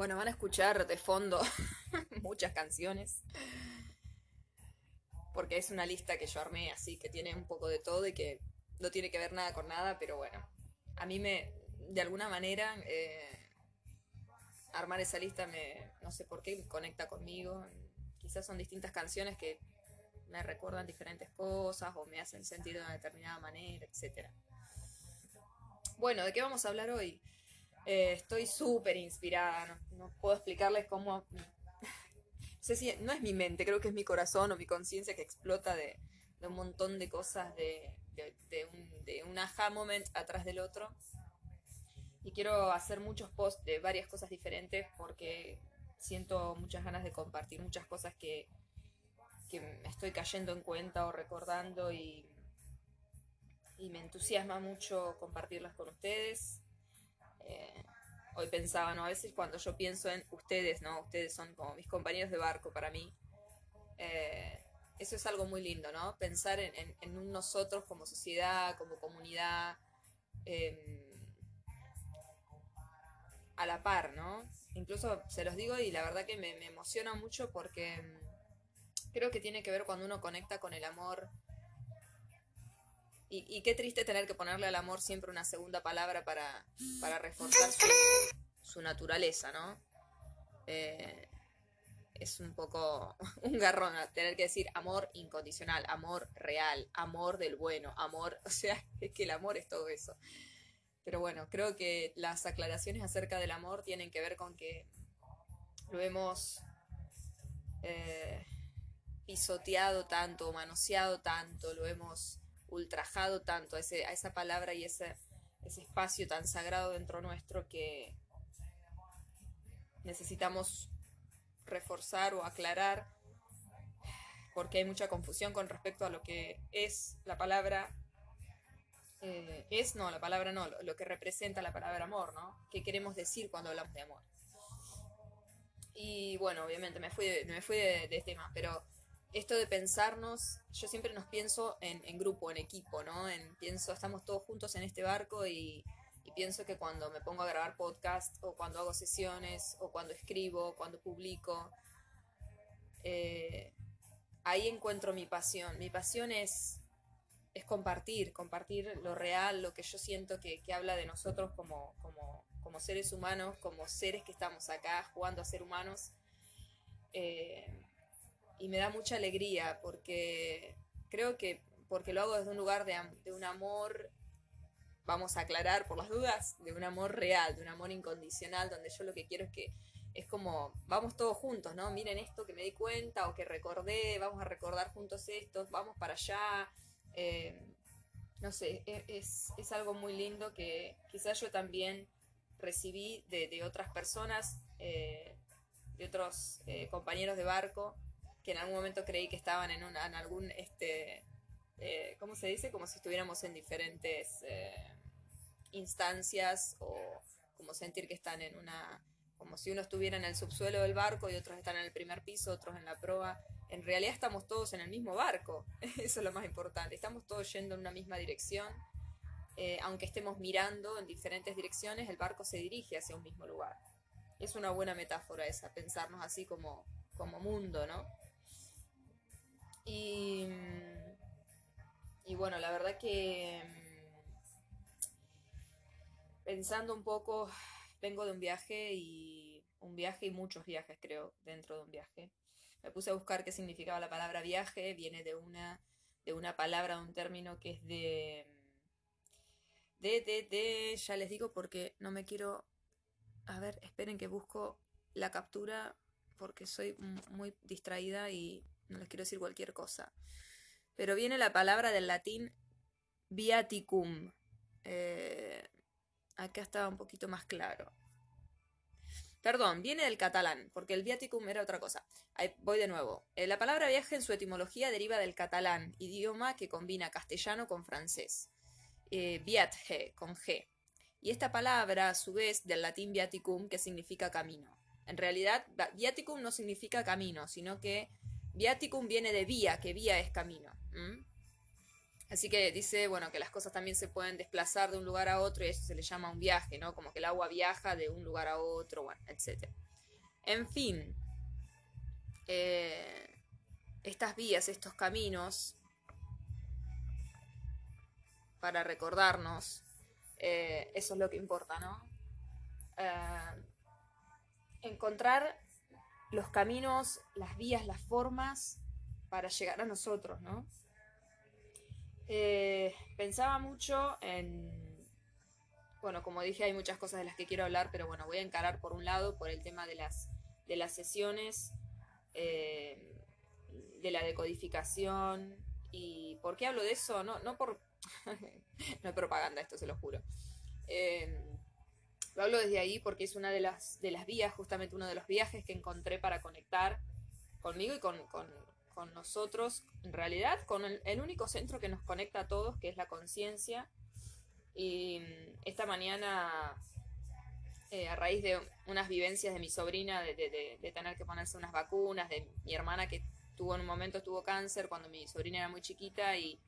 Bueno, van a escuchar de fondo muchas canciones. Porque es una lista que yo armé así, que tiene un poco de todo y que no tiene que ver nada con nada, pero bueno. A mí me, de alguna manera, eh, armar esa lista me, no sé por qué, conecta conmigo. Quizás son distintas canciones que me recuerdan diferentes cosas o me hacen sentir de una determinada manera, etc. Bueno, ¿de qué vamos a hablar hoy? Eh, estoy súper inspirada, no, puedo explicarles cómo... no sé si no es mi mente, creo que es mi corazón o mi conciencia que explota de, un montón de cosas, de, de un aha moment atrás del otro. Y quiero hacer muchos posts de varias cosas diferentes porque siento muchas ganas de compartir muchas cosas que, que me estoy cayendo en cuenta o recordando y, y me entusiasma mucho compartirlas con ustedes. Hoy pensaba, ¿no? A veces cuando yo pienso en ustedes, ¿no? Ustedes son como mis compañeros de barco para mí. Eh, eso es algo muy lindo, ¿no? Pensar en, nosotros como sociedad, como comunidad, em, a la par, ¿no? Incluso se los digo y la verdad que me, me emociona mucho porque em, creo que tiene que ver cuando uno conecta con el amor y, qué triste tener que ponerle al amor siempre una segunda palabra para, reforzar su, naturaleza, ¿no? Eh, es un poco un garrón tener que decir amor incondicional, amor real, amor del bueno, amor, o sea, es que el amor es todo eso. Pero bueno, creo que las aclaraciones acerca del amor tienen que ver con que lo hemos eh, pisoteado tanto, manoseado tanto, lo hemos ultrajado tanto a, ese, a esa palabra y ese, ese espacio tan sagrado dentro nuestro que necesitamos reforzar o aclarar porque hay mucha confusión con respecto a lo que es la palabra eh, es no, la palabra no, lo, que representa la palabra amor, ¿no? ¿Qué queremos decir cuando hablamos de amor? Y bueno, obviamente me fui de, me fui de, de tema, pero esto de pensarnos, yo siempre nos pienso en, grupo, en equipo, ¿no? En, pienso, estamos todos juntos en este barco y, pienso que cuando me pongo a grabar podcast o cuando hago sesiones o cuando escribo, cuando publico, eh, ahí encuentro mi pasión. Mi pasión es, es compartir, compartir lo real, lo que yo siento que, habla de nosotros como, como, como, seres humanos, como seres que estamos acá jugando a ser humanos. Eh, y me da mucha alegría porque creo que porque lo hago desde un lugar de, de, un amor, vamos a aclarar por las dudas, de un amor real, de un amor incondicional, donde yo lo que quiero es que es como, vamos todos juntos, ¿no? Miren esto que me di cuenta o que recordé, vamos a recordar juntos esto, vamos para allá. Eh, no sé, e, es, es, algo muy lindo que quizás yo también recibí de, otras personas, eh, de otros eh, compañeros de barco, que en algún momento creí que estaban en, una, en algún, este, eh, ¿cómo se dice? Como si estuviéramos en diferentes eh, instancias o como sentir que están en una, como si uno estuviera en el subsuelo del barco y otros están en el primer piso, otros en la proa. En realidad estamos todos en el mismo barco, eso es lo más importante, estamos todos yendo en una misma dirección. Eh, aunque estemos mirando en diferentes direcciones, el barco se dirige hacia un mismo lugar. Es una buena metáfora esa, pensarnos así como, como mundo, ¿no? Y, bueno, la verdad que mm, pensando un poco, vengo de un viaje y un viaje y muchos viajes creo dentro de un viaje. Me puse a buscar qué significaba la palabra viaje, viene de una, de una palabra, un término que es de, de, de, de, ya les digo porque no me quiero, a ver, esperen que busco la captura porque soy muy distraída y no les quiero decir cualquier cosa. Pero viene la palabra del latín viaticum. Eh, acá estaba un poquito más claro. Perdón, viene del catalán, porque el viaticum era otra cosa. Ahí voy de nuevo. Eh, la palabra viaje en su etimología deriva del catalán, idioma que combina castellano con francés. Eh, con G. Y esta palabra, a su vez, del latín viaticum, que significa camino. En realidad, viaticum no significa camino, sino que Viaticum viene de vía, que vía es camino. Así que dice, bueno, que las cosas también se pueden desplazar de un lugar a otro y eso se le llama un viaje, ¿no? Como que el agua viaja de un lugar a otro, bueno, etc. En fin, eh, estas vías, estos caminos, para recordarnos, eh, eso es lo que importa, ¿no? Eh, encontrar los caminos, las vías, las formas para llegar a nosotros, ¿no? pensaba mucho en, bueno, como dije, hay muchas cosas de las que quiero hablar, pero bueno, voy a encarar por un lado por el tema de las, de las sesiones eh, de la decodificación. ¿Y por qué hablo de eso? No, no por... no es propaganda, esto se lo juro. Eh, lo hablo desde ahí porque es una de las, de las vías, justamente uno de los viajes que encontré para conectar conmigo y con, nosotros, en realidad, con el, único centro que nos conecta a todos, que es la conciencia. Y esta mañana eh, a raíz de unas vivencias de mi sobrina, de, tener que ponerse unas vacunas, de mi hermana que tuvo en un momento tuvo cáncer cuando mi sobrina era muy chiquita y,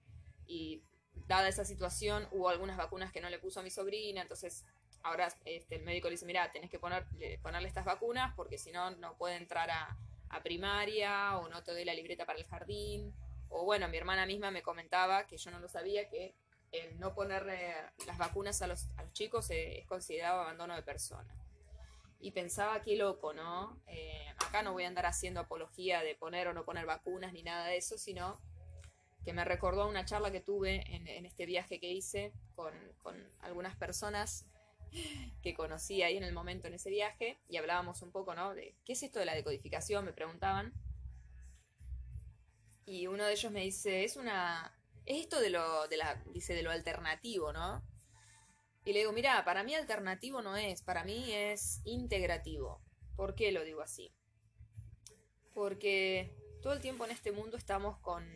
dada esa situación hubo algunas vacunas que no le puso a mi sobrina, entonces ahora este, el médico le dice, mira, tenés que ponerle estas vacunas porque si no, no puede entrar a, a primaria o no te doy la libreta para el jardín. O bueno, mi hermana misma me comentaba, que yo no lo sabía, que el no ponerle las vacunas a los, chicos es considerado abandono de persona. Y pensaba, qué loco, ¿no? Eh, acá no voy a andar haciendo apología de poner o no poner vacunas ni nada de eso, sino que me recordó una charla que tuve en, este viaje que hice con, con, algunas personas que conocí ahí en el momento en ese viaje y hablábamos un poco, ¿no? De qué es esto de la decodificación, me preguntaban. Y uno de ellos me dice, es una, es esto de lo, de la, dice, de lo alternativo, ¿no? Y le digo, mira, para mí alternativo no es, para mí es integrativo. ¿Por qué lo digo así? Porque todo el tiempo en este mundo estamos con,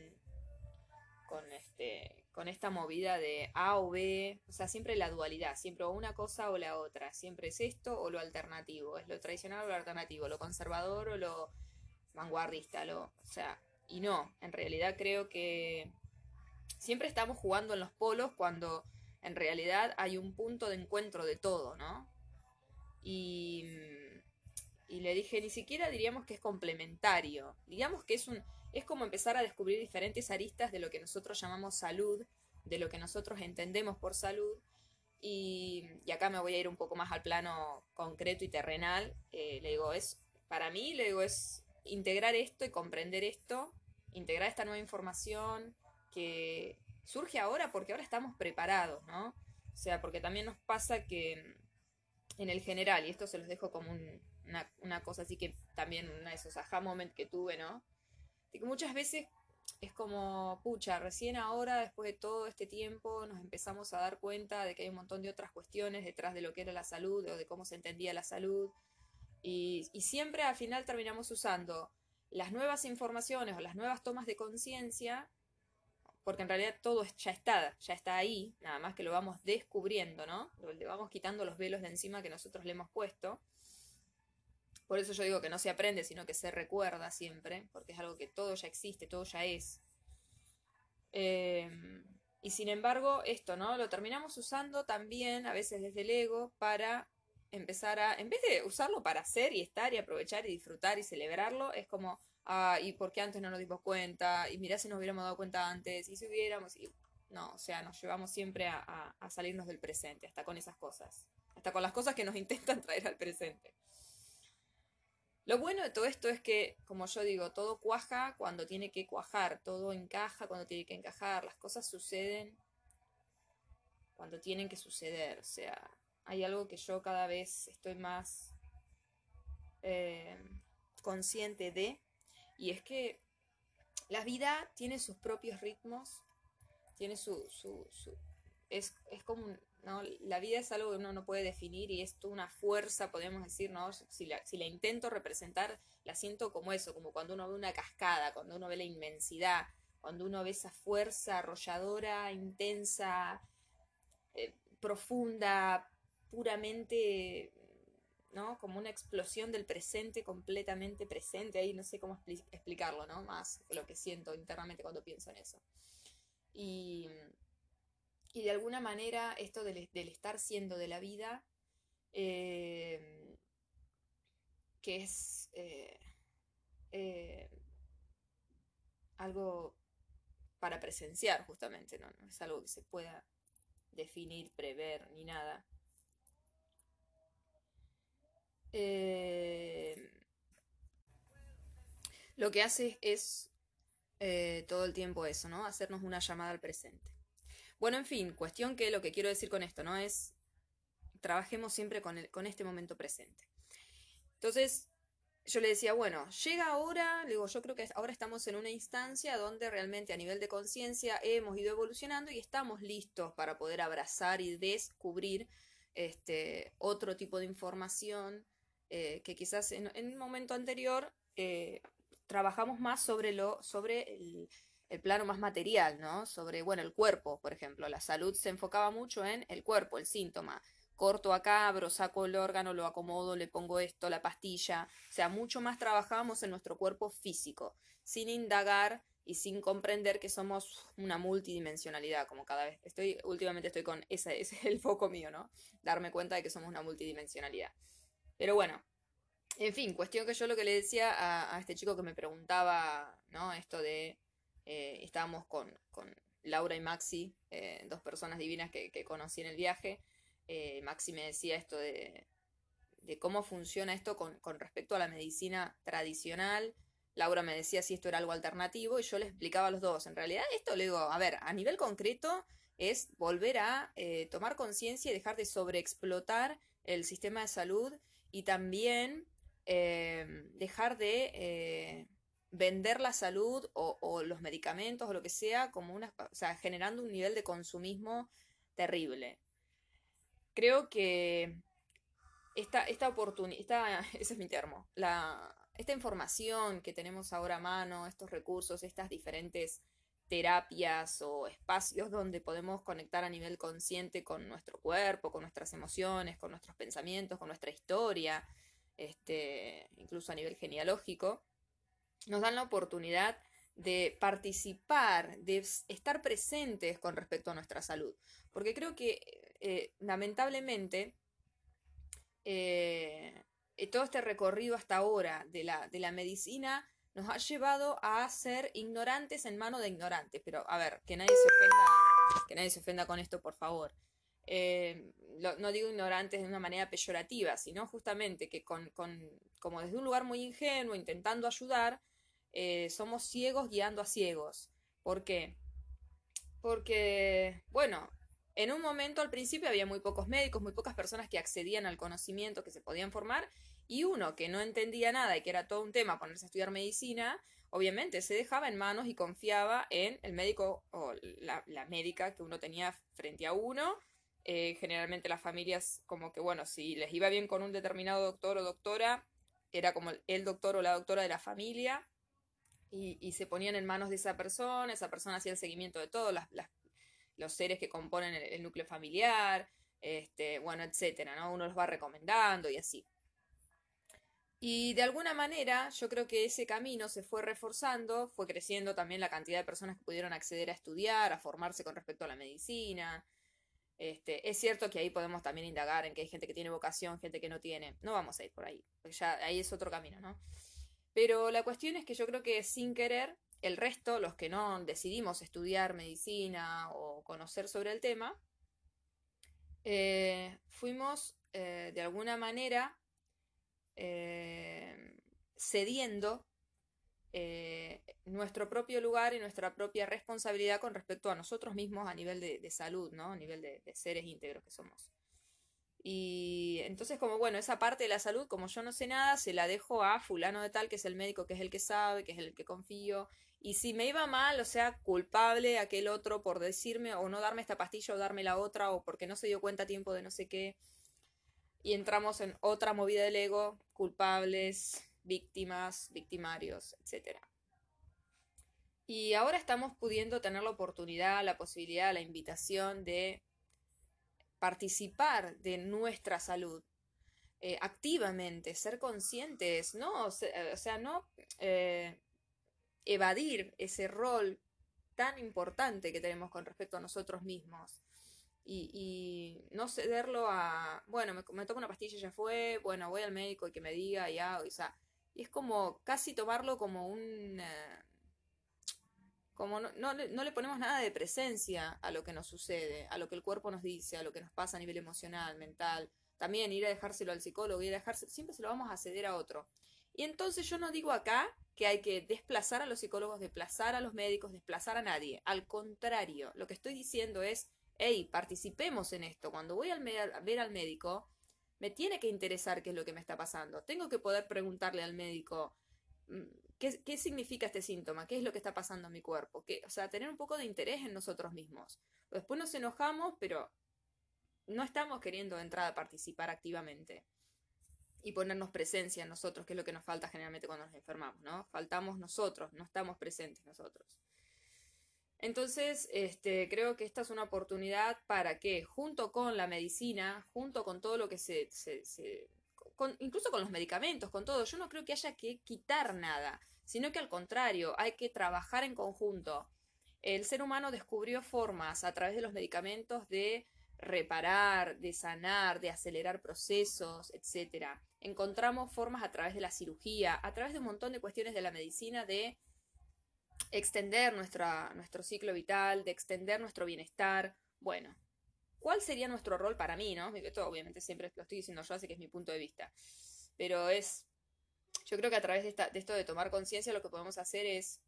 con, este, con esta movida de A o B, o sea, siempre la dualidad, siempre una cosa o la otra, siempre es esto o lo alternativo, es lo tradicional o lo alternativo, lo conservador o lo vanguardista, lo, o sea, y no, en realidad creo que siempre estamos jugando en los polos cuando en realidad hay un punto de encuentro de todo, ¿no? Y, y le dije, ni siquiera diríamos que es complementario, digamos que es un es como empezar a descubrir diferentes aristas de lo que nosotros llamamos salud, de lo que nosotros entendemos por salud. Y, acá me voy a ir un poco más al plano concreto y terrenal. Eh, le digo, es, para mí, le digo, es integrar esto y comprender esto, integrar esta nueva información, que surge ahora porque ahora estamos preparados, ¿no? O sea, porque también nos pasa que en el general, y esto se los dejo como una, cosa así que también una de esos aha moment que tuve, ¿no? Muchas veces es como, pucha, recién ahora, después de todo este tiempo, nos empezamos a dar cuenta de que hay un montón de otras cuestiones detrás de lo que era la salud o de cómo se entendía la salud. Y, y siempre al final terminamos usando las nuevas informaciones o las nuevas tomas de conciencia porque en realidad todo ya está, ya está ahí, nada más que lo vamos descubriendo, ¿no? Le vamos quitando los velos de encima que nosotros le hemos puesto. Por eso yo digo que no se aprende, sino que se recuerda siempre, porque es algo que todo ya existe, todo ya es. Em, y sin embargo, esto, ¿no? Lo terminamos usando también, a veces desde el ego, para empezar a, en vez de usarlo para hacer y estar y aprovechar y disfrutar y celebrarlo, es como, ah, y por qué antes no nos dimos cuenta, y mirá si nos hubiéramos dado cuenta antes, y si hubiéramos, no, o sea, nos llevamos siempre a, salirnos del presente, hasta con esas cosas, hasta con las cosas que nos intentan traer al presente. Lo bueno de todo esto es que, como yo digo, todo cuaja cuando tiene que cuajar, todo encaja cuando tiene que encajar, las cosas suceden cuando tienen que suceder. O sea, hay algo que yo cada vez estoy más eh, consciente de, y es que la vida tiene sus propios ritmos, tiene su... su, es, como... ¿no? La vida es algo que uno no puede definir y es una fuerza, podemos decir, ¿no? Si la, intento representar, la siento como eso, como cuando uno ve una cascada, cuando uno ve la inmensidad, cuando uno ve esa fuerza arrolladora, intensa, eh, profunda, puramente ¿no? Como una explosión del presente completamente presente, ahí no sé cómo explicarlo, ¿no? Más lo que siento internamente cuando pienso en eso. Y, y de alguna manera esto del, estar siendo de la vida, eh, que es eh, eh, algo para presenciar justamente, ¿no? es algo que se pueda definir, prever ni nada. Lo que hace es todo el tiempo eso, ¿no? Hacernos una llamada al presente. Bueno, en fin, cuestión que lo que quiero decir con esto, ¿no? Es trabajemos siempre con, el, con este momento presente. Entonces, yo le decía, bueno, llega ahora, digo, yo creo que ahora estamos en una instancia donde realmente a nivel de conciencia hemos ido evolucionando y estamos listos para poder abrazar y descubrir este, otro tipo de información eh, que quizás en, un momento anterior eh, trabajamos más sobre, lo, sobre el, el plano más material, ¿no? Sobre, bueno, el cuerpo, por ejemplo. La salud se enfocaba mucho en el cuerpo, el síntoma. Corto acá, abro, saco el órgano, lo acomodo, le pongo esto, la pastilla. O sea, mucho más trabajábamos en nuestro cuerpo físico, sin indagar y sin comprender que somos una multidimensionalidad, como cada vez estoy, últimamente estoy con ese, es el foco mío, ¿no? Darme cuenta de que somos una multidimensionalidad. Pero bueno, en fin, cuestión que yo lo que le decía a este chico que me preguntaba, ¿no? Esto de eh, estábamos con, Laura y Maxi, eh, dos personas divinas que, conocí en el viaje. Eh, Maxi me decía esto de, cómo funciona esto con, respecto a la medicina tradicional. Laura me decía si esto era algo alternativo y yo le explicaba a los dos. En realidad esto le digo, a ver, a nivel concreto es volver a tomar conciencia y dejar de sobreexplotar el sistema de salud y también dejar de vender la salud o, los medicamentos o lo que sea como una, o sea, generando un nivel de consumismo terrible. Creo que esta, esta oportunidad, ese es mi termo, la, esta información que tenemos ahora a mano, estos recursos, estas diferentes terapias o espacios donde podemos conectar a nivel consciente con nuestro cuerpo, con nuestras emociones, con nuestros pensamientos, con nuestra historia, este, incluso a nivel genealógico, nos dan la oportunidad de participar, de estar presentes con respecto a nuestra salud. Porque creo que eh, lamentablemente eh, todo este recorrido hasta ahora de la, de la medicina nos ha llevado a ser ignorantes en mano de ignorantes. Pero a ver, que nadie se ofenda, que nadie se ofenda con esto, por favor. Eh, no digo ignorantes de una manera peyorativa, sino justamente que con, como desde un lugar muy ingenuo, intentando ayudar, eh, somos ciegos guiando a ciegos. ¿Por qué? Porque, bueno, en un momento al principio había muy pocos médicos, muy pocas personas que accedían al conocimiento, que se podían formar, y uno que no entendía nada y que era todo un tema ponerse a estudiar medicina, obviamente se dejaba en manos y confiaba en el médico o la, médica que uno tenía frente a uno. Eh, generalmente las familias como que, bueno, si les iba bien con un determinado doctor o doctora, era como el doctor o la doctora de la familia y, se ponían en manos de esa persona, esa persona hacía el seguimiento de todos los seres que componen el, núcleo familiar, este, bueno, etcétera, ¿no? Uno los va recomendando y así. Y de alguna manera yo creo que ese camino se fue reforzando, fue creciendo también la cantidad de personas que pudieron acceder a estudiar, a formarse con respecto a la medicina. Este, es cierto que ahí podemos también indagar en que hay gente que tiene vocación, gente que no tiene. No vamos a ir por ahí, porque ya ahí es otro camino, ¿no? Pero la cuestión es que yo creo que sin querer, el resto, los que no decidimos estudiar medicina o conocer sobre el tema, eh, fuimos eh, de alguna manera eh, cediendo nuestro propio lugar y nuestra propia responsabilidad con respecto a nosotros mismos a nivel de, salud, ¿no? A nivel de seres íntegros que somos. Y entonces como, bueno, esa parte de la salud, como yo no sé nada, se la dejo a fulano de tal, que es el médico, que es el que sabe, que es el que confío. Y si me iba mal, o sea, culpable aquel otro por decirme o no darme esta pastilla o darme la otra, o porque no se dio cuenta a tiempo de no sé qué. Y entramos en otra movida del ego, culpables, víctimas, victimarios, etc. Y ahora estamos pudiendo tener la oportunidad, la posibilidad, la invitación de participar de nuestra salud eh, activamente, ser conscientes, ¿no? O sea, no eh, evadir ese rol tan importante que tenemos con respecto a nosotros mismos. y, no cederlo a, bueno, me, me, tomo una pastilla y ya fue, bueno, voy al médico y que me diga y hago, o sea, y es como casi tomarlo como un... Eh, como no, no, no, le ponemos nada de presencia a lo que nos sucede, a lo que el cuerpo nos dice, a lo que nos pasa a nivel emocional, mental. También ir a dejárselo al psicólogo, ir a dejarse, siempre se lo vamos a ceder a otro. Y entonces yo no digo acá que hay que desplazar a los psicólogos, desplazar a los médicos, desplazar a nadie. Al contrario, lo que estoy diciendo es, hey, participemos en esto. Cuando voy a ver al médico, me tiene que interesar qué es lo que me está pasando. Tengo que poder preguntarle al médico mm, qué, qué significa este síntoma, qué es lo que está pasando en mi cuerpo. o sea, tener un poco de interés en nosotros mismos. Después nos enojamos, pero no estamos queriendo entrar a participar activamente y ponernos presencia en nosotros, que es lo que nos falta generalmente cuando nos enfermamos, ¿no? Faltamos nosotros, no estamos presentes nosotros. Entonces, este, creo que esta es una oportunidad para que, junto con la medicina, junto con todo lo que se, incluso con los medicamentos, con todo, yo no creo que haya que quitar nada, sino que al contrario, hay que trabajar en conjunto. El ser humano descubrió formas a través de los medicamentos de reparar, de sanar, de acelerar procesos, etc. Encontramos formas a través de la cirugía, a través de un montón de cuestiones de la medicina de extender nuestra, nuestro ciclo vital, de extender nuestro bienestar. Bueno, ¿cuál sería nuestro rol para mí, no? Esto obviamente siempre lo estoy diciendo yo, así que es mi punto de vista. Pero es, yo creo que a través de, esta, de esto de tomar conciencia lo que podemos hacer es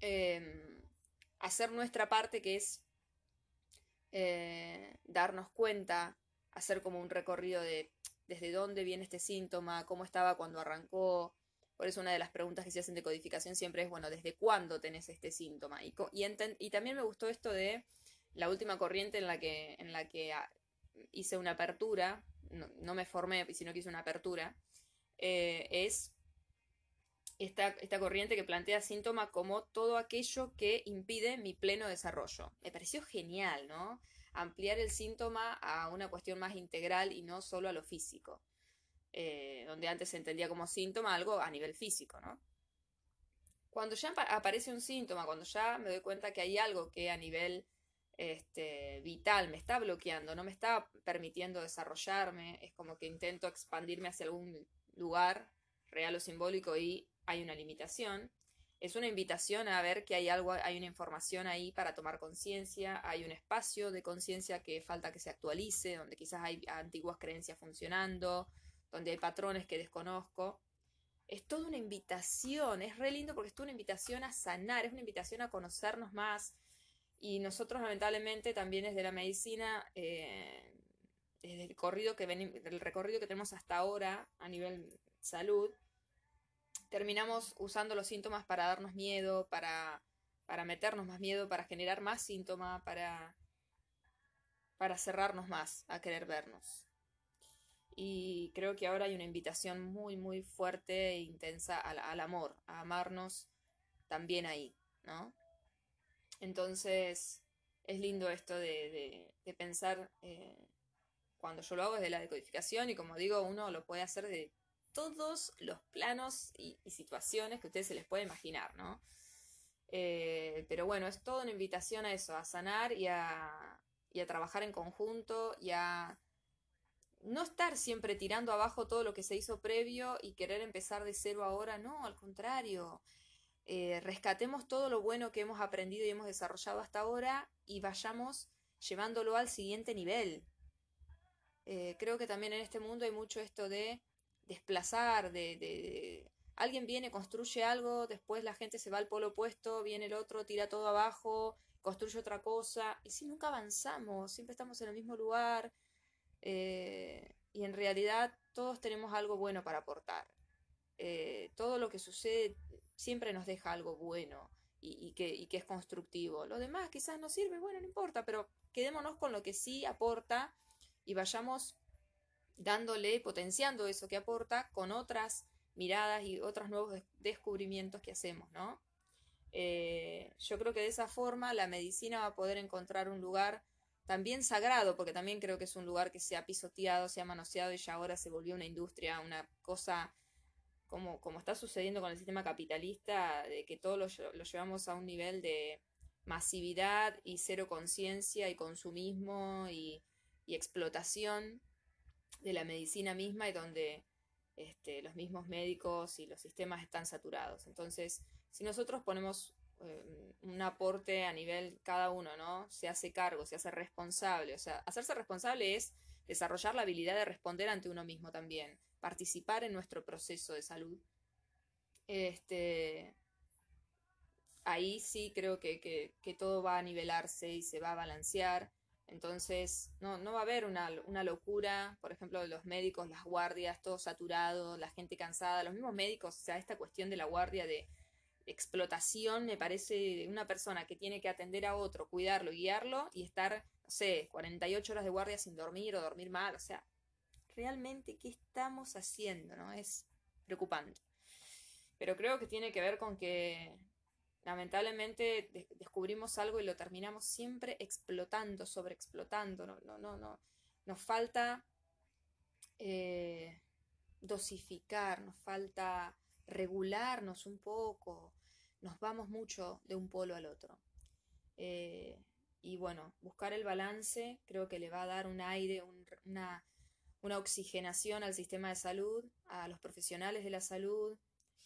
em, hacer nuestra parte, que es eh, darnos cuenta, hacer como un recorrido de desde dónde viene este síntoma, cómo estaba cuando arrancó, por eso una de las preguntas que se hacen de codificación siempre es, bueno, ¿desde cuándo tenés este síntoma? Y, y, también me gustó esto de la última corriente en la que, en la que ah, hice una apertura, no, me formé, sino que hice una apertura, eh, es esta, esta, corriente que plantea síntoma como todo aquello que impide mi pleno desarrollo. Me pareció genial, ¿no? Ampliar el síntoma a una cuestión más integral y no solo a lo físico. Eh, donde antes se entendía como síntoma algo a nivel físico, ¿no? Cuando ya aparece un síntoma, cuando ya me doy cuenta que hay algo que a nivel este, vital me está bloqueando, no me está permitiendo desarrollarme, es como que intento expandirme hacia algún lugar real o simbólico y hay una limitación. Es una invitación a ver que hay algo, hay una información ahí para tomar conciencia, hay un espacio de conciencia que falta que se actualice, donde quizás hay antiguas creencias funcionando, donde hay patrones que desconozco. Es toda una invitación, es re lindo porque es toda una invitación a sanar, es una invitación a conocernos más. Y nosotros lamentablemente también desde la medicina, eh, desde el, corrido que el recorrido que tenemos hasta ahora a nivel salud, terminamos usando los síntomas para darnos miedo, para, para meternos más miedo, para generar más síntomas, para, para cerrarnos más a querer vernos y creo que ahora hay una invitación muy, muy fuerte e intensa al, amor, a amarnos también ahí, ¿no? Entonces, es lindo esto de, pensar, eh, cuando yo lo hago desde la decodificación y como digo, uno lo puede hacer de todos los planos y, situaciones que ustedes se les puede imaginar, ¿no? Eh, pero bueno, es toda una invitación a eso, a sanar y a, y a trabajar en conjunto y a no estar siempre tirando abajo todo lo que se hizo previo y querer empezar de cero ahora, no, al contrario. Eh, rescatemos todo lo bueno que hemos aprendido y hemos desarrollado hasta ahora y vayamos llevándolo al siguiente nivel. Eh, creo que también en este mundo hay mucho esto de desplazar, de, alguien viene, construye algo, después la gente se va al polo opuesto, viene el otro, tira todo abajo, construye otra cosa, y si nunca avanzamos, siempre estamos en el mismo lugar, eh, y en realidad todos tenemos algo bueno para aportar. Todo lo que sucede siempre nos deja algo bueno y, que, es constructivo. Lo demás quizás no sirve, bueno, no importa, pero quedémonos con lo que sí aporta y vayamos dándole, potenciando eso que aporta con otras miradas y otros nuevos descubrimientos que hacemos, ¿no? Eh, yo creo que de esa forma la medicina va a poder encontrar un lugar también sagrado, porque también creo que es un lugar que se ha pisoteado, se ha manoseado y ya ahora se volvió una industria, una cosa como, como está sucediendo con el sistema capitalista, de que todo lo, llevamos a un nivel de masividad y cero conciencia y consumismo y, explotación de la medicina misma y donde este, los mismos médicos y los sistemas están saturados. Entonces, si nosotros ponemos eh, un aporte a nivel cada uno, ¿no? Se hace cargo, se hace responsable. O sea, hacerse responsable es desarrollar la habilidad de responder ante uno mismo también, participar en nuestro proceso de salud. Este, ahí sí creo que, todo va a nivelarse y se va a balancear. Entonces, no, no va a haber una, una, locura, por ejemplo, los médicos, las guardias, todo saturado, la gente cansada, los mismos médicos, o sea, esta cuestión de la guardia de explotación me parece una persona que tiene que atender a otro, cuidarlo, guiarlo y estar, no sé, 48 horas de guardia sin dormir o dormir mal, o sea, realmente, ¿qué estamos haciendo? ¿No? Es preocupante. Pero creo que tiene que ver con que lamentablemente descubrimos algo y lo terminamos siempre explotando, sobreexplotando. No, no, no, no. Nos falta eh, dosificar, nos falta regularnos un poco. Nos vamos mucho de un polo al otro. Eh, y bueno, buscar el balance creo que le va a dar un aire, una, una oxigenación al sistema de salud, a los profesionales de la salud,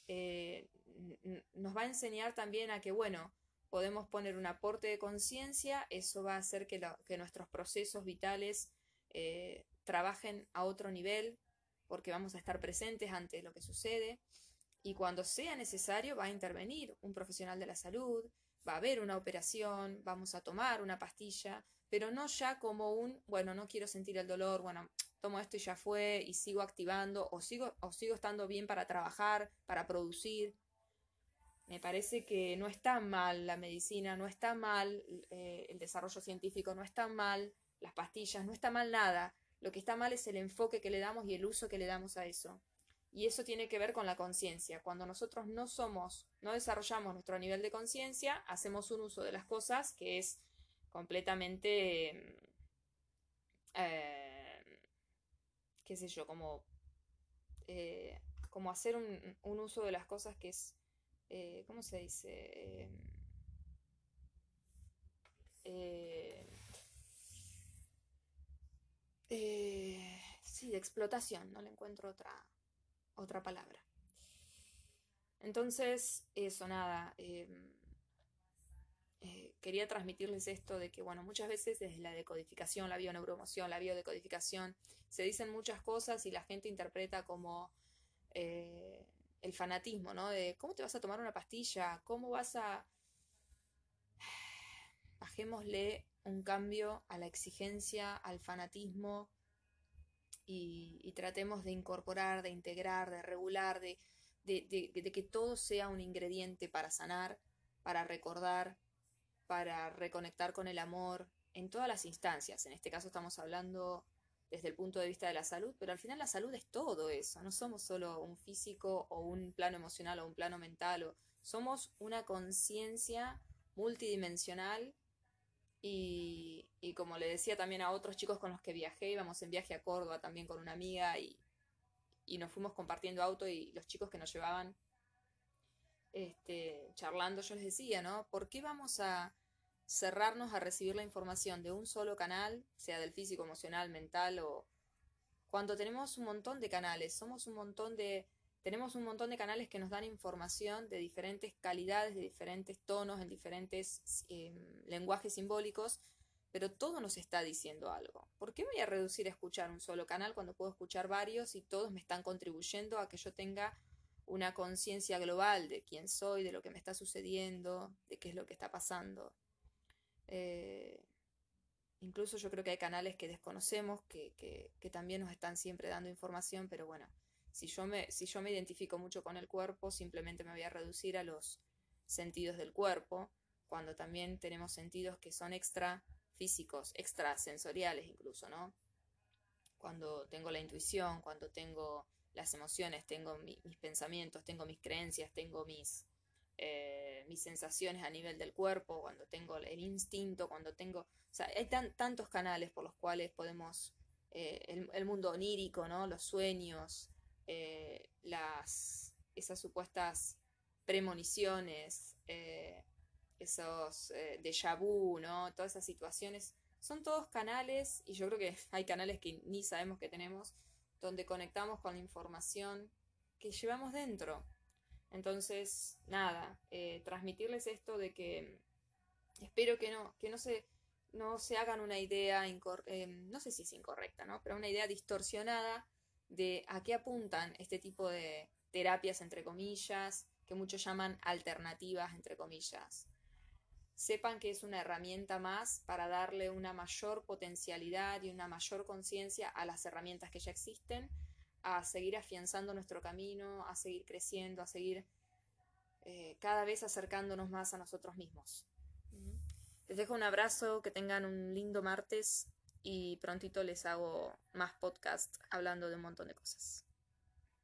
eh, nos va a enseñar también a que, bueno, podemos poner un aporte de conciencia, eso va a hacer que, nuestros procesos vitales eh, trabajen a otro nivel, porque vamos a estar presentes ante lo que sucede, y cuando sea necesario va a intervenir un profesional de la salud, va a haber una operación, vamos a tomar una pastilla, pero no ya como un, bueno, no quiero sentir el dolor, bueno, tomo esto y ya fue, y sigo activando, o sigo, o sigo estando bien para trabajar, para producir. Me parece que no está mal la medicina, no está mal eh, el desarrollo científico, no está mal las pastillas, no está mal nada. Lo que está mal es el enfoque que le damos y el uso que le damos a eso. Y eso tiene que ver con la conciencia. Cuando nosotros no somos, no desarrollamos nuestro nivel de conciencia, hacemos un uso de las cosas que es completamente... Eh, qué sé yo, como, eh, como hacer un, uso de las cosas que es, eh, ¿cómo se dice? Eh, sí, de explotación, no le encuentro otra, otra palabra. Entonces, eso, nada. Eh, quería transmitirles esto de que, bueno, muchas veces desde la decodificación, la bioneuromoción, la biodecodificación, se dicen muchas cosas y la gente interpreta como eh, el fanatismo, ¿no? De cómo te vas a tomar una pastilla, cómo vas a... Bajémosle un cambio a la exigencia, al fanatismo y, tratemos de incorporar, de integrar, de regular, de, de que todo sea un ingrediente para sanar, para recordar, para reconectar con el amor en todas las instancias. En este caso estamos hablando desde el punto de vista de la salud, pero al final la salud es todo eso, no somos solo un físico o un plano emocional o un plano mental, o, somos una conciencia multidimensional y, como le decía también a otros chicos con los que viajé, íbamos en viaje a Córdoba también con una amiga y nos fuimos compartiendo auto y los chicos que nos llevaban este, charlando, yo les decía, ¿no? ¿Por qué vamos a cerrarnos a recibir la información de un solo canal, sea del físico, emocional, mental o cuando tenemos un montón de canales, somos un montón de tenemos un montón de canales que nos dan información de diferentes calidades, de diferentes tonos, en diferentes em, lenguajes simbólicos, pero todo nos está diciendo algo. ¿Por qué voy a reducir a escuchar un solo canal cuando puedo escuchar varios y todos me están contribuyendo a que yo tenga una conciencia global de quién soy, de lo que me está sucediendo, de qué es lo que está pasando. Eh, incluso yo creo que hay canales que desconocemos que, que, también nos están siempre dando información, pero bueno, si yo, me, si yo me identifico mucho con el cuerpo, simplemente me voy a reducir a los sentidos del cuerpo, cuando también tenemos sentidos que son extra físicos, extrasensoriales incluso, ¿no? Cuando tengo la intuición, cuando tengo las emociones, tengo mis pensamientos, tengo mis creencias, tengo mis, eh, mis sensaciones a nivel del cuerpo, cuando tengo el instinto, cuando tengo... O sea, hay tantos canales por los cuales podemos... Eh, el, mundo onírico, ¿no? Los sueños, eh, las, esas supuestas premoniciones, esos déjà vu, ¿no? Todas esas situaciones. Son todos canales, y yo creo que hay canales que ni sabemos que tenemos, donde conectamos con la información que llevamos dentro. Entonces, nada, eh, transmitirles esto de que espero que no, que no se, no se hagan una idea, eh, no sé si es incorrecta, ¿no? Pero una idea distorsionada de a qué apuntan este tipo de terapias, entre comillas, que muchos llaman alternativas, entre comillas. Sepan que es una herramienta más para darle una mayor potencialidad y una mayor conciencia a las herramientas que ya existen a seguir afianzando nuestro camino, a seguir creciendo, a seguir eh, cada vez acercándonos más a nosotros mismos. Les dejo un abrazo, que tengan un lindo martes y prontito les hago más podcast hablando de un montón de cosas.